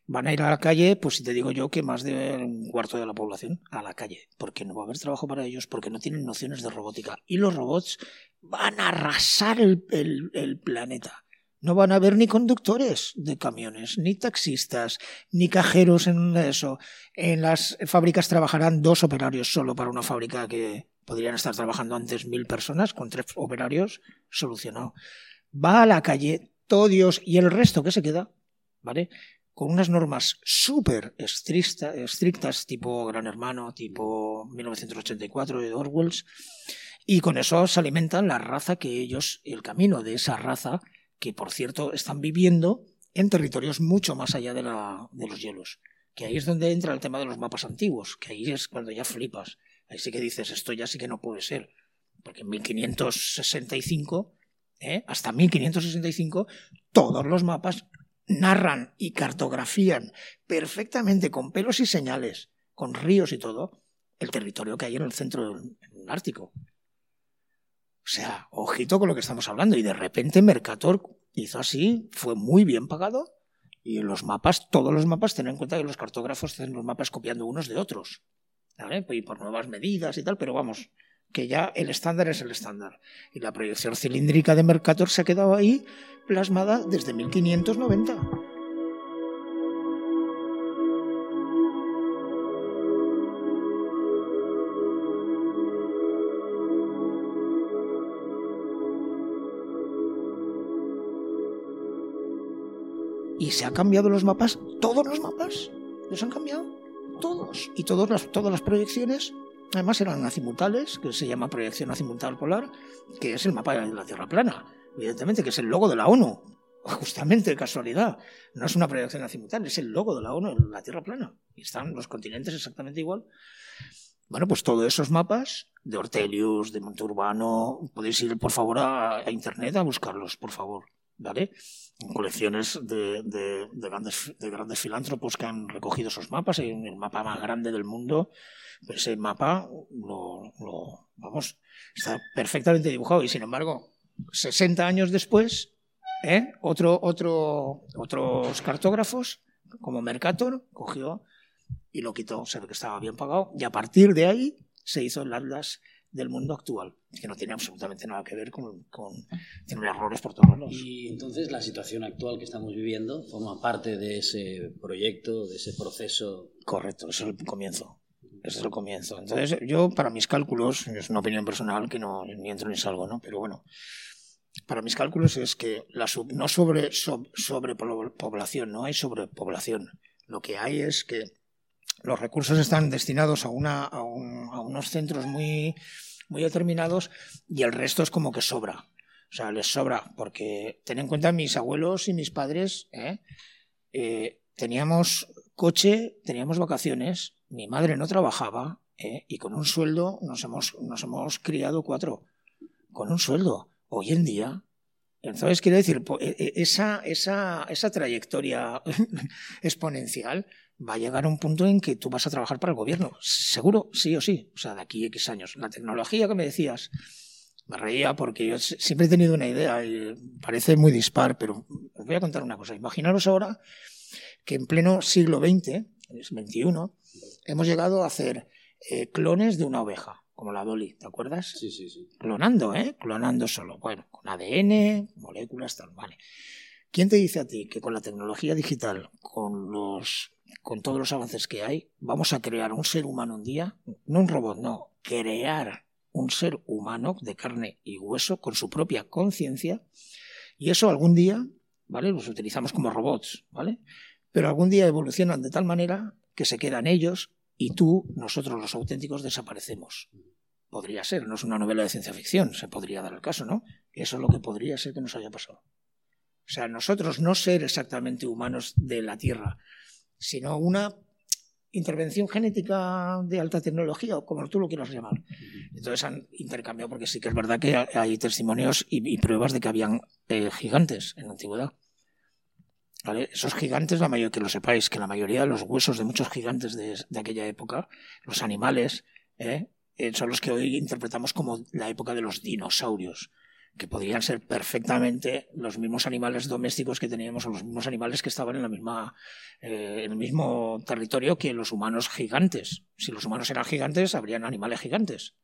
van a ir a la calle, pues si te digo yo que más de un cuarto de la población a la calle, porque no va a haber trabajo para ellos, porque no tienen nociones de robótica. Y los robots van a arrasar el, el planeta. No van a haber ni conductores de camiones, ni taxistas, ni cajeros en eso. En las fábricas trabajarán dos operarios solo para una fábrica que podrían estar trabajando antes mil personas, con tres operarios, solucionado. Va a la calle, todo Dios y el resto que se queda, ¿vale? Con unas normas súper estrictas, tipo Gran Hermano, tipo 1984 de Orwell, y con eso se alimentan la raza que ellos, el camino de esa raza, que por cierto están viviendo en territorios mucho más allá de, la, de los hielos. Que ahí es donde entra el tema de los mapas antiguos, que ahí es cuando ya flipas. Ahí sí que dices, esto ya sí que no puede ser. Porque en 1565, ¿eh? hasta 1565, todos los mapas narran y cartografían perfectamente con pelos y señales, con ríos y todo, el territorio que hay en el centro del Ártico. O sea, ojito con lo que estamos hablando. Y de repente Mercator hizo así, fue muy bien pagado. Y los mapas, todos los mapas, ten en cuenta que los cartógrafos hacen los mapas copiando unos de otros. ¿Vale? Y por nuevas medidas y tal, pero vamos, que ya el estándar es el estándar. Y la proyección cilíndrica de Mercator se ha quedado ahí plasmada desde 1590. y se han cambiado los mapas, todos los mapas, los han cambiado, todos. Y todas las, todas las proyecciones, además eran azimutales, que se llama proyección azimutal polar, que es el mapa de la Tierra plana, evidentemente, que es el logo de la ONU, justamente casualidad. No es una proyección azimutal, es el logo de la ONU en la Tierra plana. Y están los continentes exactamente igual. Bueno, pues todos esos mapas de Ortelius, de Monturbano, podéis ir por favor a internet a buscarlos, por favor. ¿Vale? Colecciones de, de, grandes, de grandes filántropos que han recogido esos mapas, en el mapa más grande del mundo, ese mapa lo, vamos, está perfectamente dibujado. Y sin embargo, 60 años después, ¿eh? Otro, otro, otros cartógrafos, como Mercator, cogió y lo quitó, se ve que estaba bien pagado, y a partir de ahí se hizo el Atlas del mundo actual, que no tiene absolutamente nada que ver con, con tiene errores por todos lados. Y entonces la situación actual que estamos viviendo forma parte de ese proyecto, de ese proceso. Correcto, ese es el comienzo. Ese es el comienzo. Entonces, yo, para mis cálculos, es una opinión personal que no ni entro ni salgo, ¿no? Pero bueno, para mis cálculos es que la no sobre, sobre, población, no hay sobrepoblación. Lo que hay es que los recursos están destinados a, una, a, unos centros muy, muy determinados y el resto es como que sobra. O sea, les sobra, porque ten en cuenta mis abuelos y mis padres, ¿eh? Eh, teníamos coche, teníamos vacaciones, mi madre no trabajaba ¿eh? y con un sueldo nos hemos, nos hemos criado cuatro. Con un sueldo. Hoy en día, entonces quiero decir, e, e, esa, esa, esa trayectoria exponencial va a llegar a un punto en que tú vas a trabajar para el gobierno. Seguro, sí o sí. O sea, de aquí X años. La tecnología que me decías, me reía porque yo siempre he tenido una idea y parece muy dispar, pero os voy a contar una cosa. Imaginaros ahora que en pleno siglo XX, XXI, hemos llegado a hacer eh, clones de una oveja, como la Dolly, ¿te acuerdas? Sí, sí, sí. Clonando, ¿eh? Clonando solo. Bueno, con ADN, moléculas, tal, vale. ¿Quién te dice a ti que con la tecnología digital, con los con todos los avances que hay, vamos a crear un ser humano un día, no un robot, no, crear un ser humano de carne y hueso con su propia conciencia, y eso algún día, ¿vale? Los utilizamos como robots, ¿vale? Pero algún día evolucionan de tal manera que se quedan ellos y tú, nosotros los auténticos, desaparecemos. Podría ser, no es una novela de ciencia ficción, se podría dar el caso, ¿no? Eso es lo que podría ser que nos haya pasado. O sea, nosotros no ser exactamente humanos de la Tierra, sino una intervención genética de alta tecnología, o como tú lo quieras llamar. Entonces han intercambiado, porque sí que es verdad que hay testimonios y, pruebas de que habían eh, gigantes en la antigüedad. Esos gigantes, la mayoría, que lo sepáis, que la mayoría de los huesos de muchos gigantes de, aquella época, los animales, ¿eh? Eh, son los que hoy interpretamos como la época de los dinosaurios. que podrían ser perfectamente los mismos animales domésticos que teníamos o los mismos animales que estaban en la misma eh, en el mismo territorio que los humanos gigantes. Si los humanos eran gigantes, habrían animales gigantes.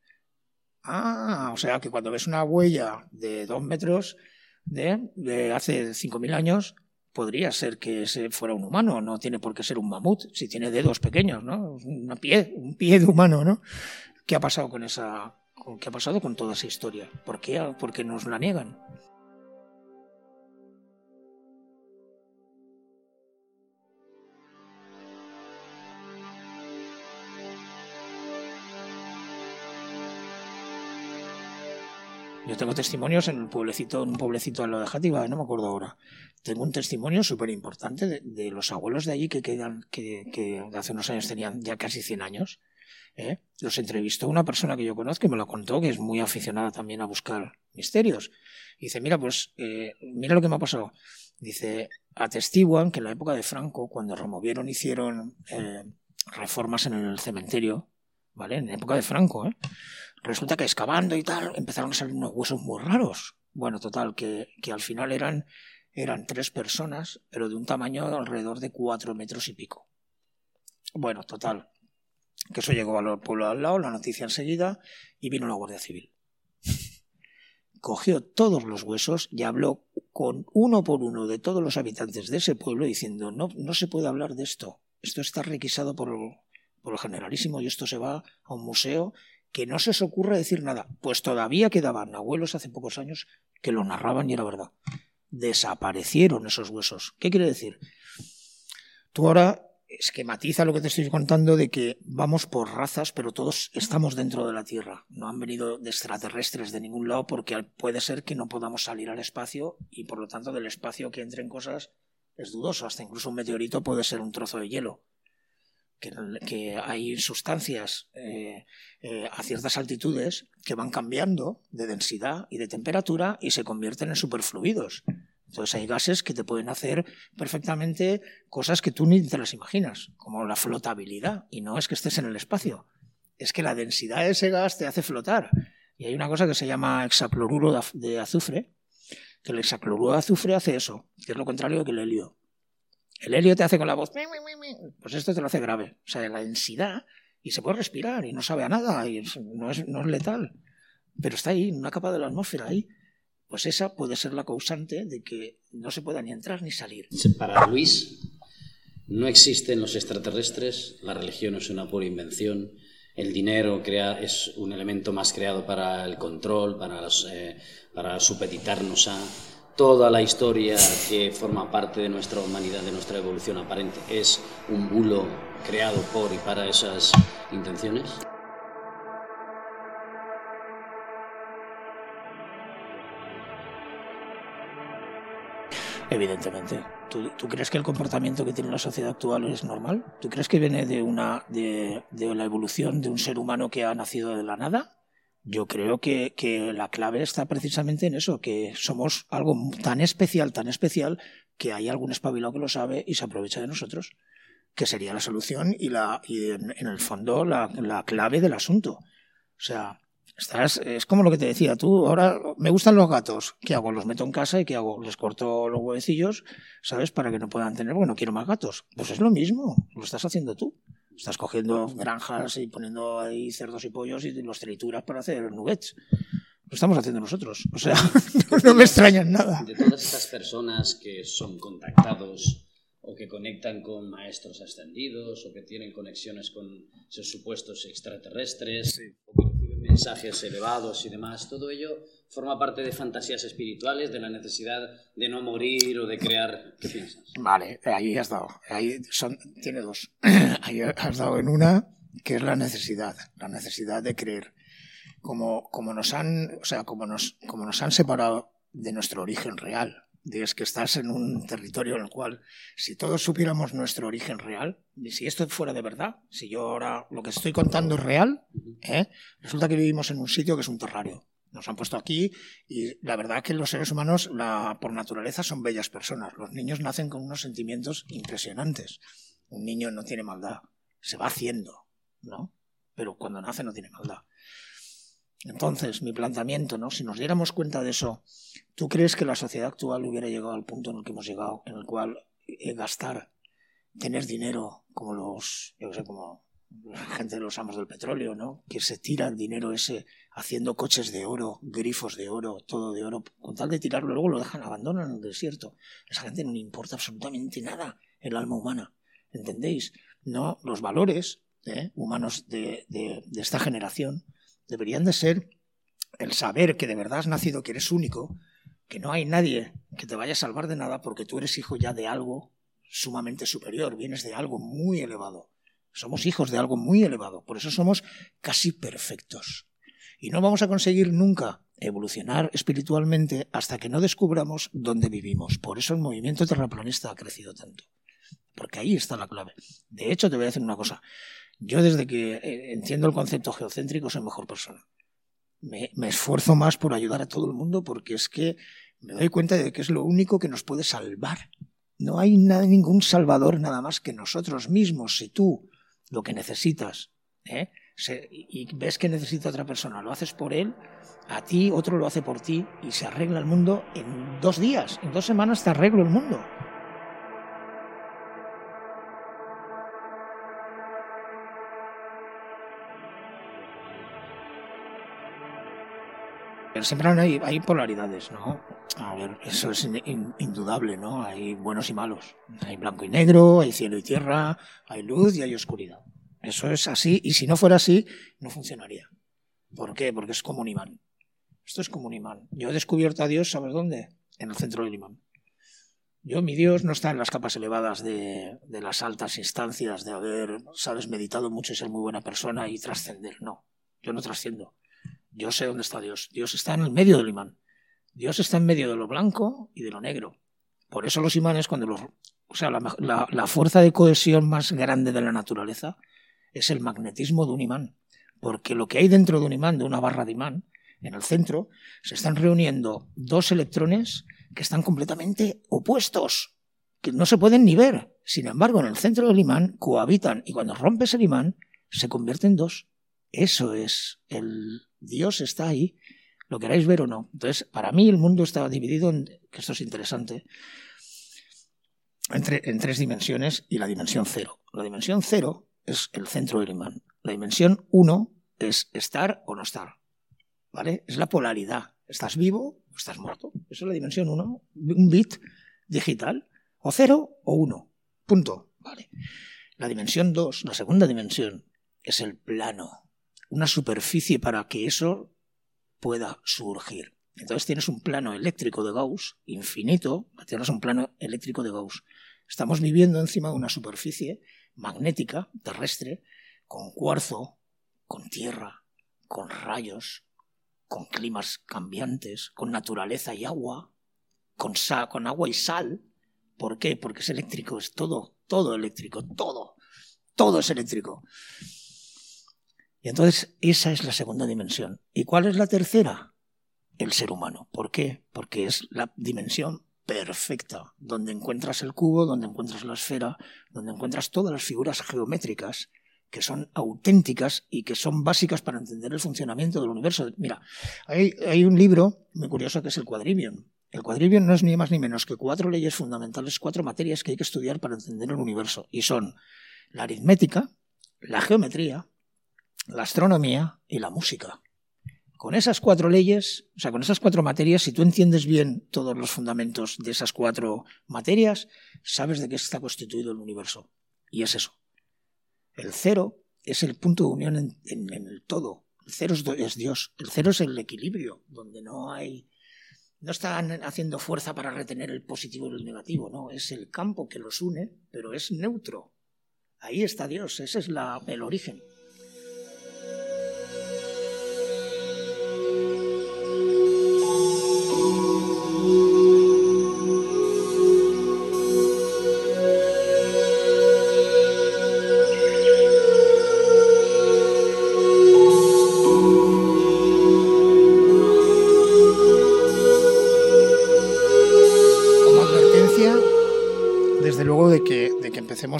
Ah, o sea que cuando ves una huella de dos metros de, de hace 5.000 años, podría ser que ese fuera un humano, no tiene por qué ser un mamut, si tiene dedos pequeños, ¿no? Una pie, un pie de humano, ¿no? ¿Qué ha pasado con esa, qué ha pasado con toda esa historia? ¿Por qué, ¿Por qué nos la niegan? Yo tengo testimonios en el pueblecito, en un pueblecito al lado de Játiva, no me acuerdo ahora. Tengo un testimonio súper importante de, los abuelos de allí que quedan, que, que, hace unos años tenían ya casi 100 años. ¿Eh? Los entrevistó una persona que yo conozco y me lo contó, que es muy aficionada también a buscar misterios. Dice, mira, pues, eh, mira lo que me ha pasado. Dice, atestiguan que en la época de Franco, cuando removieron, hicieron eh, reformas en el cementerio, ¿vale? En la época de Franco, ¿eh? Resulta que excavando y tal empezaron a salir unos huesos muy raros. Bueno, total, que, que al final eran, eran tres personas, pero de un tamaño de alrededor de cuatro metros y pico. Bueno, total, que eso llegó al pueblo al lado, la noticia enseguida, y vino la Guardia Civil. Cogió todos los huesos y habló con uno por uno de todos los habitantes de ese pueblo diciendo, no, no se puede hablar de esto, esto está requisado por, por el generalísimo y esto se va a un museo que no se os ocurra decir nada, pues todavía quedaban abuelos hace pocos años que lo narraban y era verdad. Desaparecieron esos huesos. ¿Qué quiere decir? Tú ahora esquematiza lo que te estoy contando de que vamos por razas, pero todos estamos dentro de la Tierra. No han venido de extraterrestres de ningún lado porque puede ser que no podamos salir al espacio y por lo tanto del espacio que entren cosas es dudoso. Hasta incluso un meteorito puede ser un trozo de hielo que, hay sustancias eh, eh, a ciertas altitudes que van cambiando de densidad y de temperatura y se convierten en superfluidos. Entonces hay gases que te pueden hacer perfectamente cosas que tú ni te las imaginas, como la flotabilidad. Y no es que estés en el espacio, es que la densidad de ese gas te hace flotar. Y hay una cosa que se llama hexacloruro de azufre, que el hexacloruro de azufre hace eso, que es lo contrario que el helio. El helio te hace con la voz, pues esto te lo hace grave. O sea, la densidad, y se puede respirar, y no sabe a nada, y no es, no es letal. Pero está ahí, en una capa de la atmósfera, ahí. Pues esa puede ser la causante de que no se pueda ni entrar ni salir. Para Luis, no existen los extraterrestres, la religión es una pura invención, el dinero crea, es un elemento más creado para el control, para, los, eh, para supeditarnos a toda la historia que forma parte de nuestra humanidad, de nuestra evolución aparente, es un bulo creado por y para esas intenciones? Evidentemente. ¿Tú, crees que el comportamiento que tiene la sociedad actual es normal? ¿Tú crees que viene de, una, de la evolución de un ser humano que ha nacido de la nada? Yo creo que, la clave está precisamente en eso, que somos algo tan especial, tan especial, que hay algún espabilado que lo sabe y se aprovecha de nosotros, que sería la solución y, la, y en, el fondo la, clave del asunto. O sea, estás, es como lo que te decía, tú ahora me gustan los gatos, ¿qué hago? Los meto en casa y ¿qué hago? Les corto los huevecillos, ¿sabes? Para que no puedan tener, bueno, quiero más gatos. Pues es lo mismo, lo estás haciendo tú. Estás cogiendo granjas y poniendo ahí cerdos y pollos y los trituras para hacer nuggets. Lo estamos haciendo nosotros. O sea, no me extrañan nada. De todas estas personas que son contactados o que conectan con maestros ascendidos o que tienen conexiones con esos supuestos extraterrestres mensajes elevados y demás, todo ello forma parte de fantasías espirituales, de la necesidad de no morir o de crear. ¿Qué piensas? Vale, ahí has dado. Ahí son, tiene dos. Ahí has dado en una que es la necesidad, la necesidad de creer. Como, como nos han, o sea, como nos, como nos han separado de nuestro origen real, es que estás en un territorio en el cual, si todos supiéramos nuestro origen real, y si esto fuera de verdad, si yo ahora lo que estoy contando es real, ¿eh? resulta que vivimos en un sitio que es un terrario. Nos han puesto aquí y la verdad que los seres humanos, la, por naturaleza, son bellas personas. Los niños nacen con unos sentimientos impresionantes. Un niño no tiene maldad, se va haciendo, ¿no? Pero cuando nace no tiene maldad. Entonces, mi planteamiento, ¿no? Si nos diéramos cuenta de eso, ¿tú crees que la sociedad actual hubiera llegado al punto en el que hemos llegado, en el cual eh, gastar, tener dinero como los, yo sé, como la gente de los amos del petróleo, ¿no? Que se tira el dinero ese haciendo coches de oro, grifos de oro, todo de oro, con tal de tirarlo, luego lo dejan, abandonan en el desierto. Esa gente no le importa absolutamente nada el alma humana, ¿entendéis? No, los valores ¿eh? humanos de, de esta generación deberían de ser el saber que de verdad has nacido, que eres único, que no hay nadie que te vaya a salvar de nada porque tú eres hijo ya de algo sumamente superior, vienes de algo muy elevado. Somos hijos de algo muy elevado, por eso somos casi perfectos. Y no vamos a conseguir nunca evolucionar espiritualmente hasta que no descubramos dónde vivimos. Por eso el movimiento terraplanista ha crecido tanto. Porque ahí está la clave. De hecho, te voy a decir una cosa. Yo desde que eh, entiendo el concepto geocéntrico soy mejor persona. Me, esfuerzo más por ayudar a todo el mundo porque es que me doy cuenta de que es lo único que nos puede salvar. No hay ningún salvador nada más que nosotros mismos. Si tú lo que necesitas ¿eh? y ves que necesita otra persona, lo haces por él, a ti otro lo hace por ti y se arregla el mundo en dos días, en dos semanas te arreglo el mundo. Siempre hay, hay, polaridades, ¿no? A ver, eso es in, indudable, ¿no? Hay buenos y malos. Hay blanco y negro, hay cielo y tierra, hay luz y hay oscuridad. Eso es así, y si no fuera así, no funcionaría. ¿Por qué? Porque es como un imán. Esto es como un imán. Yo he descubierto a Dios, ¿sabes dónde? En el centro del imán. Yo, mi Dios no está en las capas elevadas de, de las altas instancias, de haber, sabes, meditado mucho y ser muy buena persona y trascender. No, yo no trasciendo. Yo sé dónde está Dios. Dios está en el medio del imán. Dios está en medio de lo blanco y de lo negro. Por eso los imanes, cuando los. O sea, la, fuerza de cohesión más grande de la naturaleza es el magnetismo de un imán. Porque lo que hay dentro de un imán, de una barra de imán, en el centro, se están reuniendo dos electrones que están completamente opuestos, que no se pueden ni ver. Sin embargo, en el centro del imán cohabitan y cuando rompes el imán, se convierte en dos. Eso es el Dios está ahí, lo queráis ver o no. Entonces, para mí el mundo está dividido en, que esto es interesante, entre, en tres dimensiones y la dimensión cero. La dimensión cero es el centro del imán. La dimensión uno es estar o no estar. ¿Vale? Es la polaridad. ¿Estás vivo o estás muerto? Eso es la dimensión uno. Un bit digital. O cero o uno. Punto. ¿Vale? La dimensión dos, la segunda dimensión, es el plano una superficie para que eso pueda surgir. Entonces tienes un plano eléctrico de Gauss infinito, tienes un plano eléctrico de Gauss. Estamos viviendo encima de una superficie magnética, terrestre, con cuarzo, con tierra, con rayos, con climas cambiantes, con naturaleza y agua, con, con agua y sal. ¿Por qué? Porque es eléctrico, es todo, todo eléctrico, todo, todo es eléctrico. Y entonces esa es la segunda dimensión. ¿Y cuál es la tercera? El ser humano. ¿Por qué? Porque es la dimensión perfecta, donde encuentras el cubo, donde encuentras la esfera, donde encuentras todas las figuras geométricas que son auténticas y que son básicas para entender el funcionamiento del universo. Mira, hay, un libro muy curioso que es el Quadrivium. El Quadrivium no es ni más ni menos que cuatro leyes fundamentales, cuatro materias que hay que estudiar para entender el universo. Y son la aritmética, la geometría, la astronomía y la música. Con esas cuatro leyes, o sea, con esas cuatro materias, si tú entiendes bien todos los fundamentos de esas cuatro materias, sabes de qué está constituido el universo. Y es eso. El cero es el punto de unión en, el todo. El cero es, es, Dios. El cero es el equilibrio, donde no hay. No están haciendo fuerza para retener el positivo y el negativo, no. Es el campo que los une, pero es neutro. Ahí está Dios, ese es la, el origen.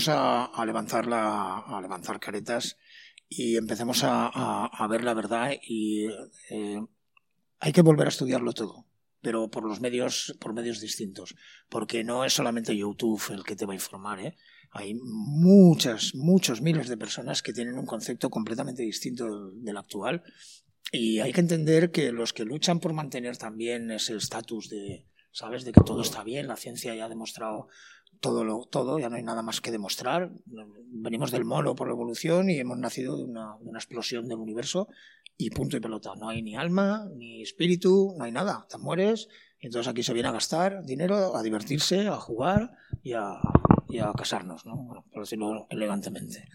Empecemos a, a, levantar la, a levantar caretas y empecemos a, ver la verdad y eh, hay que volver a estudiarlo todo pero por los medios por medios distintos porque no es solamente YouTube el que te va a informar ¿eh? hay muchas muchos miles de personas que tienen un concepto completamente distinto del actual y hay que entender que los que luchan por mantener también ese estatus de sabes de que todo está bien la ciencia ya ha demostrado todo, lo, todo, ya no hay nada más que demostrar. Venimos del mono por la evolución y hemos nacido de una, explosión del universo y punto y pelota. No hay ni alma, ni espíritu, no hay nada. Te mueres y entonces aquí se viene a gastar dinero, a divertirse, a jugar y a, casarnos, ¿no? por decirlo elegantemente.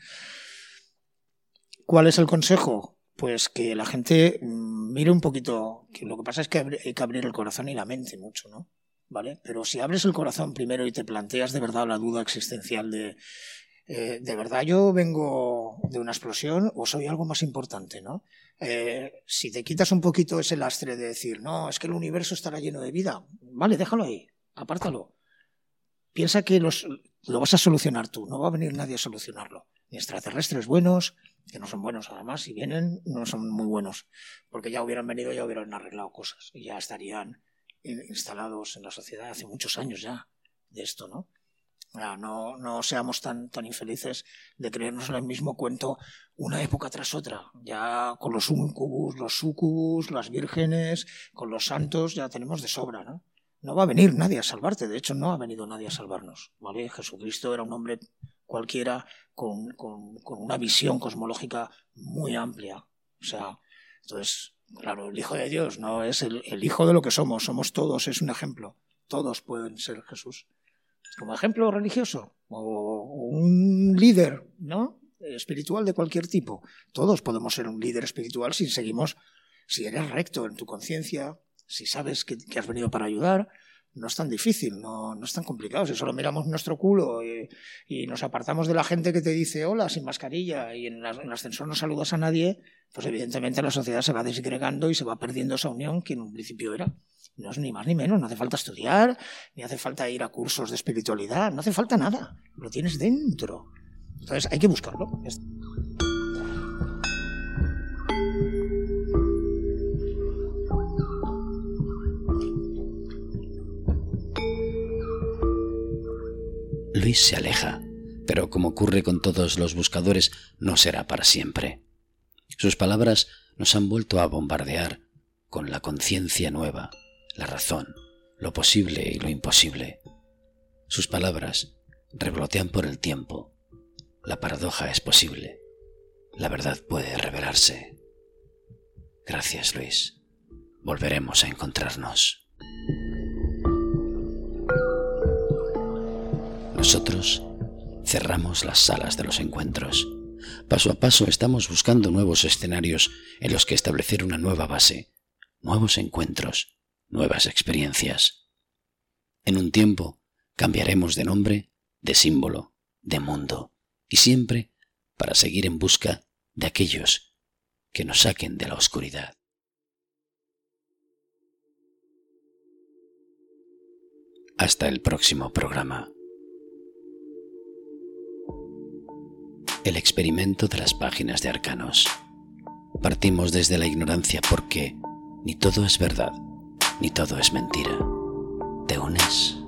¿Cuál es el consejo? Pues que la gente mm, mire un poquito, que lo que pasa es que hay que abrir el corazón y la mente mucho, ¿no? ¿Vale? Pero si abres el corazón primero y te planteas de verdad la duda existencial de, eh, ¿de verdad yo vengo de una explosión o soy algo más importante, ¿no? Eh, si te quitas un poquito ese lastre de decir, no, es que el universo estará lleno de vida, vale, déjalo ahí, apártalo. Piensa que lo vas a solucionar tú, no va a venir nadie a solucionarlo. Ni extraterrestres buenos, que no son buenos además, si vienen, no son muy buenos, porque ya hubieran venido, ya hubieran arreglado cosas y ya estarían instalados en la sociedad hace muchos años ya de esto, ¿no? No, no seamos tan, tan infelices de creernos en el mismo cuento una época tras otra. Ya con los incubus, los sucubus, las vírgenes, con los santos, ya tenemos de sobra, ¿no? No va a venir nadie a salvarte, de hecho no ha venido nadie a salvarnos, ¿vale? Jesucristo era un hombre cualquiera con, con, con una visión cosmológica muy amplia. O sea, entonces Claro, el Hijo de Dios no es el, Hijo de lo que somos, somos todos, es un ejemplo. Todos pueden ser Jesús. Como ejemplo religioso o, un líder ¿no? espiritual de cualquier tipo. Todos podemos ser un líder espiritual si seguimos, si eres recto en tu conciencia, si sabes que, has venido para ayudar, no es tan difícil, no, no es tan complicado. Si solo miramos nuestro culo y, nos apartamos de la gente que te dice hola sin mascarilla y en, en, el ascensor no saludas a nadie, pues evidentemente la sociedad se va desgregando y se va perdiendo esa unión que en un principio era. No es ni más ni menos, no hace falta estudiar, ni hace falta ir a cursos de espiritualidad, no hace falta nada, lo tienes dentro. Entonces hay que buscarlo. Luis se aleja, pero como ocurre con todos los buscadores, no será para siempre. Sus palabras nos han vuelto a bombardear con la conciencia nueva, la razón, lo posible y lo imposible. Sus palabras revolotean por el tiempo. La paradoja es posible. La verdad puede revelarse. Gracias, Luis. Volveremos a encontrarnos. Nosotros cerramos las salas de los encuentros Paso a paso estamos buscando nuevos escenarios en los que establecer una nueva base, nuevos encuentros, nuevas experiencias. En un tiempo cambiaremos de nombre, de símbolo, de mundo, y siempre para seguir en busca de aquellos que nos saquen de la oscuridad. Hasta el próximo programa. El experimento de las páginas de Arcanos. Partimos desde la ignorancia porque ni todo es verdad, ni todo es mentira. ¿Te unes?